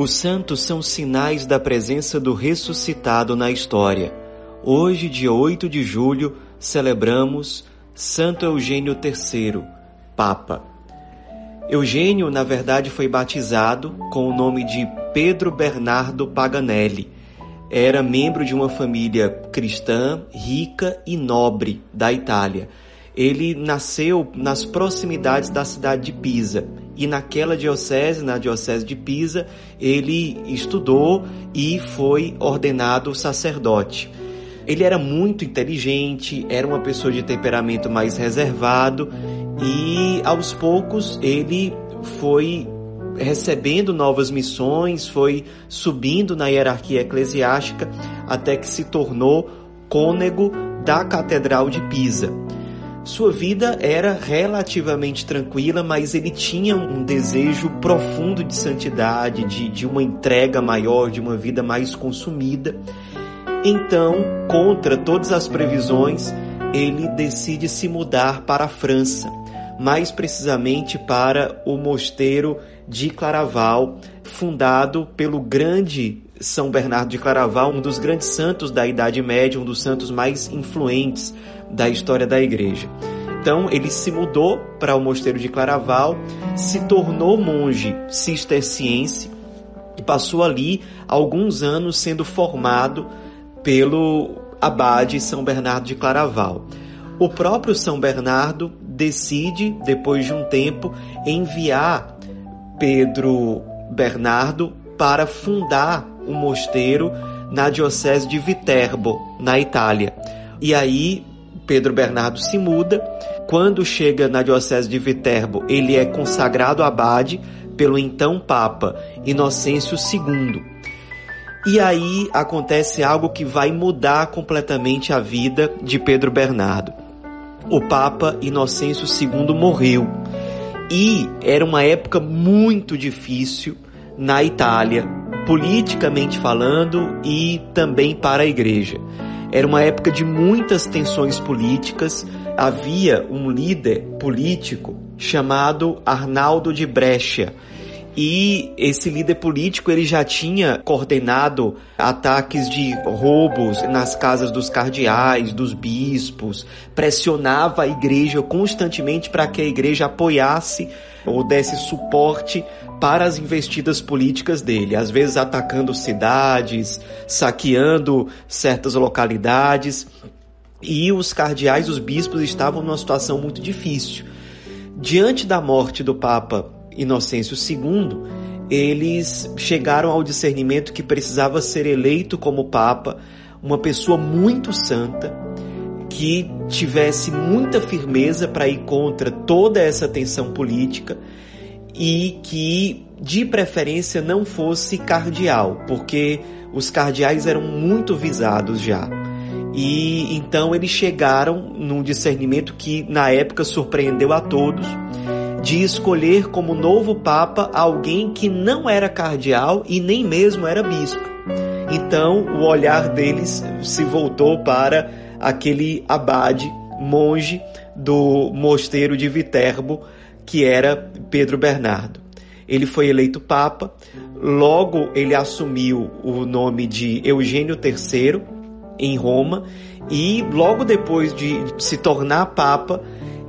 Os santos são sinais da presença do ressuscitado na história. Hoje, dia 8 de julho, celebramos Santo Eugênio III, Papa. Eugênio, na verdade, foi batizado com o nome de Pedro Bernardo Paganelli. Era membro de uma família cristã rica e nobre da Itália. Ele nasceu nas proximidades da cidade de Pisa e naquela diocese, na diocese de Pisa, ele estudou e foi ordenado sacerdote. Ele era muito inteligente, era uma pessoa de temperamento mais reservado e aos poucos ele foi recebendo novas missões, foi subindo na hierarquia eclesiástica até que se tornou cônego da Catedral de Pisa. Sua vida era relativamente tranquila, mas ele tinha um desejo profundo de santidade, de, de uma entrega maior, de uma vida mais consumida. Então, contra todas as previsões, ele decide se mudar para a França, mais precisamente para o mosteiro de Claraval, fundado pelo grande São Bernardo de Claraval, um dos grandes santos da Idade Média, um dos santos mais influentes da história da igreja. Então ele se mudou para o mosteiro de Claraval, se tornou monge cisterciense e passou ali alguns anos sendo formado pelo abade São Bernardo de Claraval. O próprio São Bernardo decide, depois de um tempo, enviar Pedro Bernardo para fundar um mosteiro na diocese de Viterbo, na Itália. E aí Pedro Bernardo se muda. Quando chega na diocese de Viterbo, ele é consagrado abade pelo então Papa Inocêncio II. E aí acontece algo que vai mudar completamente a vida de Pedro Bernardo. O Papa Inocêncio II morreu. E era uma época muito difícil na Itália, politicamente falando e também para a igreja. Era uma época de muitas tensões políticas. Havia um líder político chamado Arnaldo de Brescia. E esse líder político ele já tinha coordenado ataques de roubos nas casas dos cardeais, dos bispos, pressionava a igreja constantemente para que a igreja apoiasse ou desse suporte para as investidas políticas dele, às vezes atacando cidades, saqueando certas localidades. E os cardeais, os bispos estavam numa situação muito difícil. Diante da morte do Papa Inocêncio II, eles chegaram ao discernimento que precisava ser eleito como Papa uma pessoa muito santa, que tivesse muita firmeza para ir contra toda essa tensão política e que, de preferência, não fosse cardeal, porque os cardeais eram muito visados já. E então eles chegaram num discernimento que na época surpreendeu a todos, de escolher como novo papa alguém que não era cardeal e nem mesmo era bispo. Então o olhar deles se voltou para aquele abade, monge do mosteiro de Viterbo, que era Pedro Bernardo. Ele foi eleito papa, logo ele assumiu o nome de Eugênio III em Roma e logo depois de se tornar papa,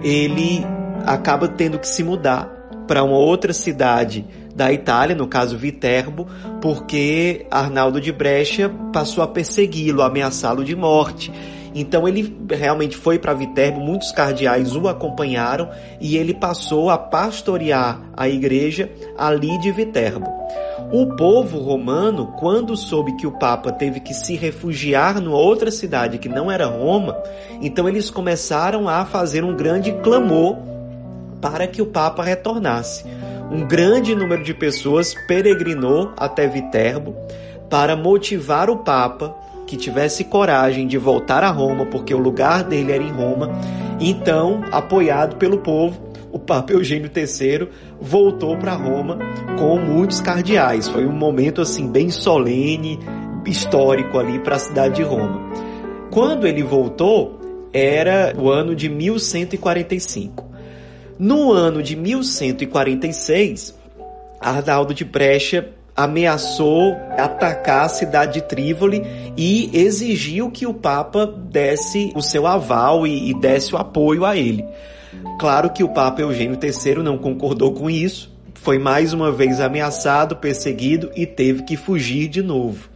ele acaba tendo que se mudar para uma outra cidade da Itália, no caso Viterbo, porque Arnaldo de Brescia passou a persegui-lo, ameaçá-lo de morte. Então ele realmente foi para Viterbo, muitos cardeais o acompanharam e ele passou a pastorear a igreja ali de Viterbo. O povo romano, quando soube que o Papa teve que se refugiar numa outra cidade que não era Roma, então eles começaram a fazer um grande clamor para que o Papa retornasse. Um grande número de pessoas peregrinou até Viterbo para motivar o Papa que tivesse coragem de voltar a Roma, porque o lugar dele era em Roma. Então, apoiado pelo povo, o Papa Eugênio III voltou para Roma com muitos cardeais. Foi um momento assim bem solene, histórico ali para a cidade de Roma. Quando ele voltou, era o ano de 1145. No ano de 1146, Arnaldo de Brescia ameaçou atacar a cidade de Trívoli e exigiu que o Papa desse o seu aval e, e desse o apoio a ele. Claro que o Papa Eugênio III não concordou com isso, foi mais uma vez ameaçado, perseguido e teve que fugir de novo.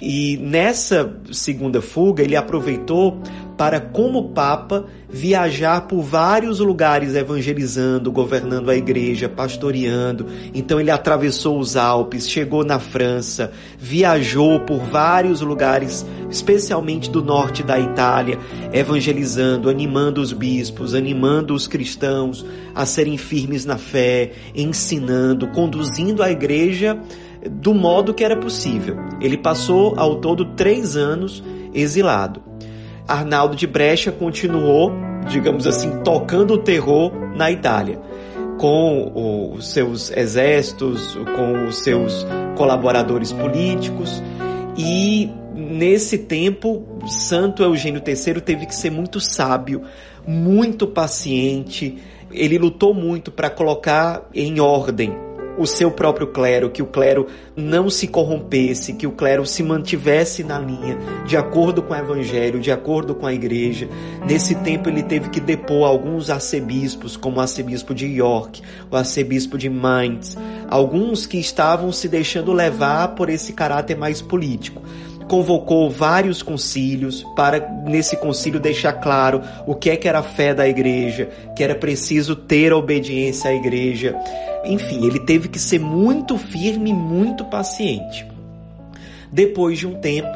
E nessa segunda fuga, ele aproveitou para, como Papa, viajar por vários lugares evangelizando, governando a igreja, pastoreando. Então ele atravessou os Alpes, chegou na França, viajou por vários lugares, especialmente do norte da Itália, evangelizando, animando os bispos, animando os cristãos a serem firmes na fé, ensinando, conduzindo a igreja do modo que era possível. Ele passou ao todo três anos exilado. Arnaldo de Brecha continuou, digamos assim, tocando o terror na Itália, com os seus exércitos, com os seus colaboradores políticos e nesse tempo, Santo Eugênio III teve que ser muito sábio, muito paciente. Ele lutou muito para colocar em ordem o seu próprio clero, que o clero não se corrompesse, que o clero se mantivesse na linha, de acordo com o evangelho, de acordo com a igreja. Nesse tempo ele teve que depor alguns arcebispos, como o arcebispo de York, o arcebispo de Mainz, alguns que estavam se deixando levar por esse caráter mais político convocou vários concílios para nesse concílio deixar claro o que é que era a fé da igreja, que era preciso ter obediência à igreja. Enfim, ele teve que ser muito firme, muito paciente. Depois de um tempo,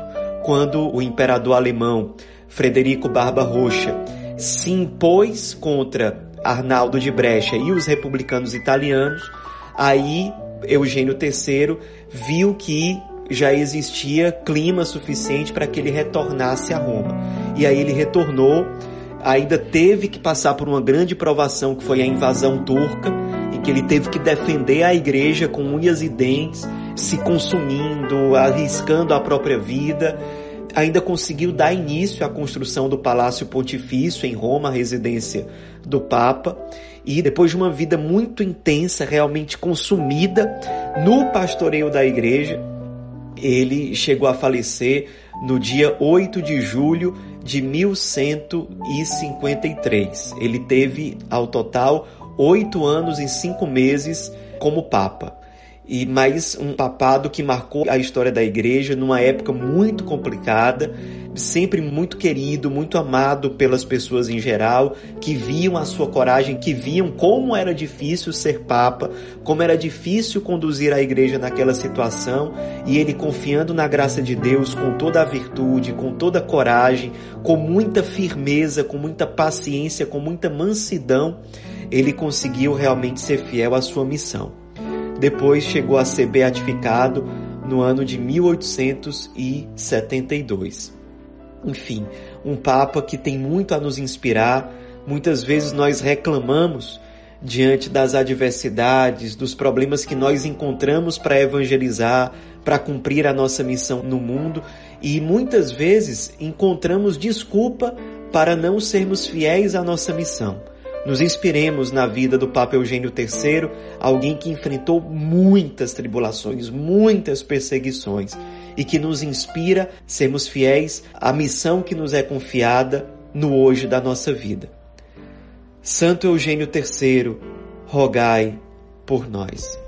quando o imperador alemão Frederico Barba Roxa se impôs contra Arnaldo de Brecha e os republicanos italianos, aí Eugênio III viu que já existia clima suficiente para que ele retornasse a Roma. E aí ele retornou, ainda teve que passar por uma grande provação que foi a invasão turca, que ele teve que defender a igreja com unhas e dentes, se consumindo, arriscando a própria vida. Ainda conseguiu dar início à construção do Palácio Pontifício em Roma, residência do Papa, e depois de uma vida muito intensa, realmente consumida no pastoreio da igreja, ele chegou a falecer no dia 8 de julho de 1153. Ele teve, ao total, oito anos e cinco meses como Papa. E mais um papado que marcou a história da igreja numa época muito complicada, sempre muito querido, muito amado pelas pessoas em geral, que viam a sua coragem, que viam como era difícil ser papa, como era difícil conduzir a igreja naquela situação, e ele confiando na graça de Deus com toda a virtude, com toda a coragem, com muita firmeza, com muita paciência, com muita mansidão, ele conseguiu realmente ser fiel à sua missão. Depois chegou a ser beatificado no ano de 1872. Enfim, um Papa que tem muito a nos inspirar. Muitas vezes nós reclamamos diante das adversidades, dos problemas que nós encontramos para evangelizar, para cumprir a nossa missão no mundo, e muitas vezes encontramos desculpa para não sermos fiéis à nossa missão. Nos inspiremos na vida do Papa Eugênio III, alguém que enfrentou muitas tribulações, muitas perseguições e que nos inspira sermos fiéis à missão que nos é confiada no hoje da nossa vida. Santo Eugênio III, rogai por nós.